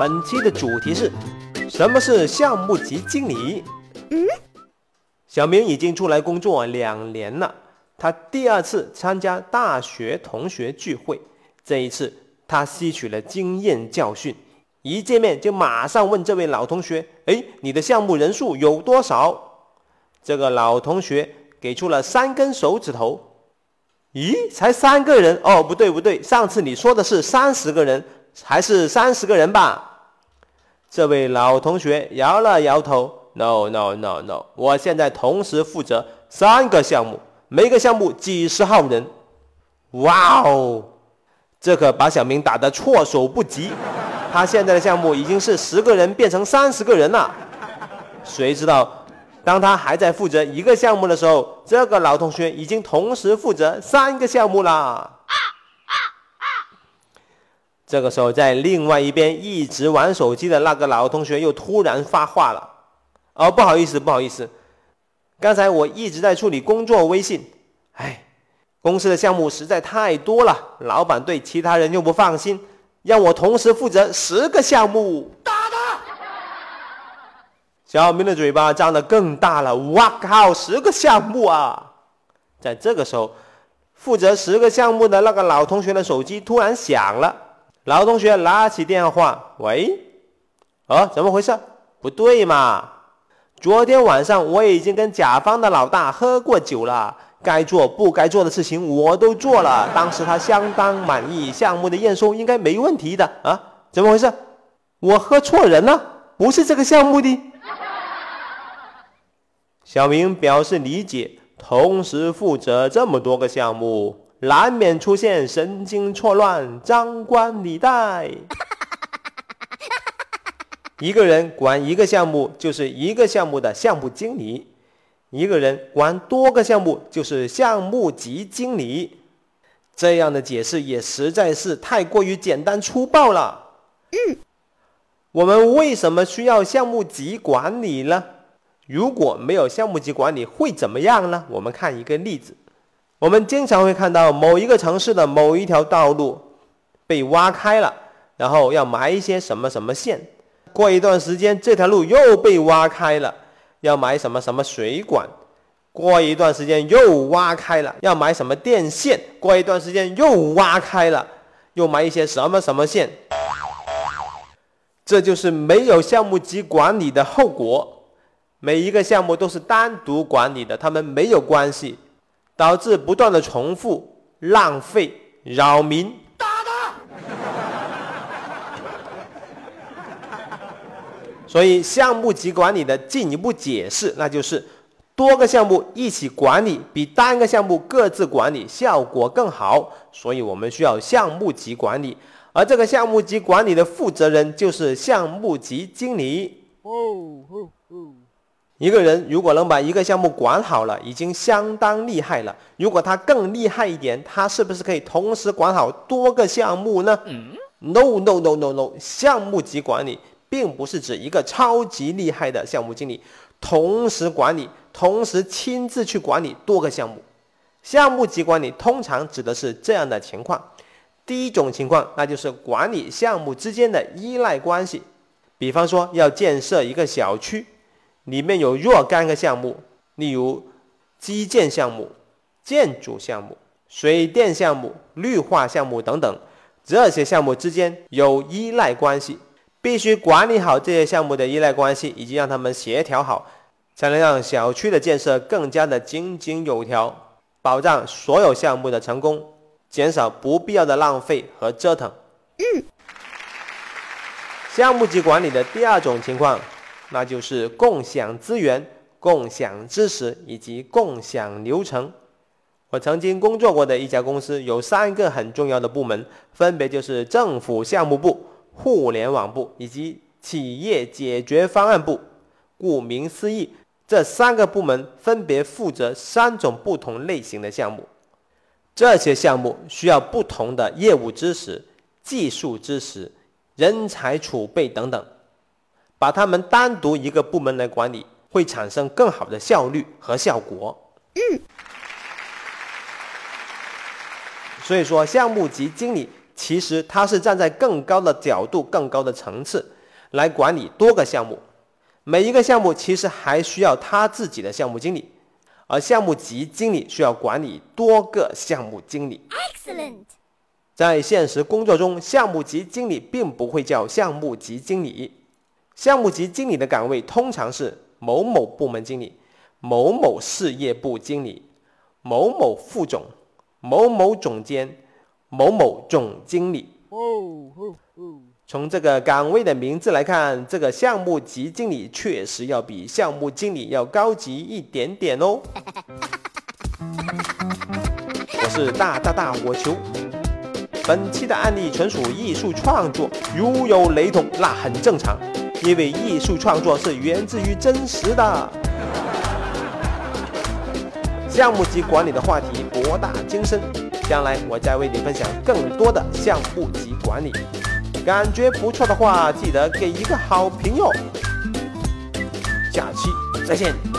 本期的主题是：什么是项目级经理？嗯，小明已经出来工作两年了，他第二次参加大学同学聚会，这一次他吸取了经验教训，一见面就马上问这位老同学：“哎，你的项目人数有多少？”这个老同学给出了三根手指头。咦，才三个人哦？不对不对，上次你说的是三十个人。还是三十个人吧。这位老同学摇了摇头，No No No No，我现在同时负责三个项目，每个项目几十号人。哇哦，这可把小明打得措手不及。他现在的项目已经是十个人变成三十个人了。谁知道，当他还在负责一个项目的时候，这个老同学已经同时负责三个项目啦。这个时候，在另外一边一直玩手机的那个老同学又突然发话了：“哦，不好意思，不好意思，刚才我一直在处理工作微信。哎，公司的项目实在太多了，老板对其他人又不放心，让我同时负责十个项目。”打他！小明的嘴巴张得更大了。哇靠，十个项目啊！在这个时候，负责十个项目的那个老同学的手机突然响了。老同学拿起电话，喂，啊，怎么回事？不对嘛！昨天晚上我已经跟甲方的老大喝过酒了，该做不该做的事情我都做了。当时他相当满意，项目的验收应该没问题的啊？怎么回事？我喝错人了，不是这个项目的。小明表示理解，同时负责这么多个项目。难免出现神经错乱、张冠李戴。一个人管一个项目，就是一个项目的项目经理；一个人管多个项目，就是项目级经理。这样的解释也实在是太过于简单粗暴了。嗯，我们为什么需要项目级管理呢？如果没有项目级管理，会怎么样呢？我们看一个例子。我们经常会看到某一个城市的某一条道路被挖开了，然后要埋一些什么什么线。过一段时间，这条路又被挖开了，要埋什么什么水管。过一段时间又挖开了，要埋什么电线。过一段时间又挖开了，又埋一些什么什么线。这就是没有项目级管理的后果。每一个项目都是单独管理的，他们没有关系。导致不断的重复、浪费、扰民。打他！所以项目级管理的进一步解释，那就是多个项目一起管理，比单个项目各自管理效果更好。所以我们需要项目级管理，而这个项目级管理的负责人就是项目级经理。哦哦哦。一个人如果能把一个项目管好了，已经相当厉害了。如果他更厉害一点，他是不是可以同时管好多个项目呢？No No No No No，项目级管理并不是指一个超级厉害的项目经理同时管理、同时亲自去管理多个项目。项目级管理通常指的是这样的情况：第一种情况，那就是管理项目之间的依赖关系。比方说，要建设一个小区。里面有若干个项目，例如基建项目、建筑项目、水电项目、绿化项目等等，这些项目之间有依赖关系，必须管理好这些项目的依赖关系，以及让他们协调好，才能让小区的建设更加的井井有条，保障所有项目的成功，减少不必要的浪费和折腾。嗯，项目级管理的第二种情况。那就是共享资源、共享知识以及共享流程。我曾经工作过的一家公司有三个很重要的部门，分别就是政府项目部、互联网部以及企业解决方案部。顾名思义，这三个部门分别负责三种不同类型的项目。这些项目需要不同的业务知识、技术知识、人才储备等等。把他们单独一个部门来管理，会产生更好的效率和效果。嗯。所以说，项目级经理其实他是站在更高的角度、更高的层次来管理多个项目。每一个项目其实还需要他自己的项目经理，而项目级经理需要管理多个项目经理。Excellent。在现实工作中，项目级经理并不会叫项目级经理，项目级经理的岗位通常是某某部门经理、某某事业部经理、某某副总、某某总监、某某总经理。从这个岗位的名字来看，这个项目级经理确实要比项目经理要高级一点点哦。我是大大大火球。本期的案例纯属艺术创作，如有雷同，那很正常，因为艺术创作是源自于真实的。项目及管理的话题博大精深，将来我再为你分享更多的项目及管理。感觉不错的话，记得给一个好评哟。下期再见。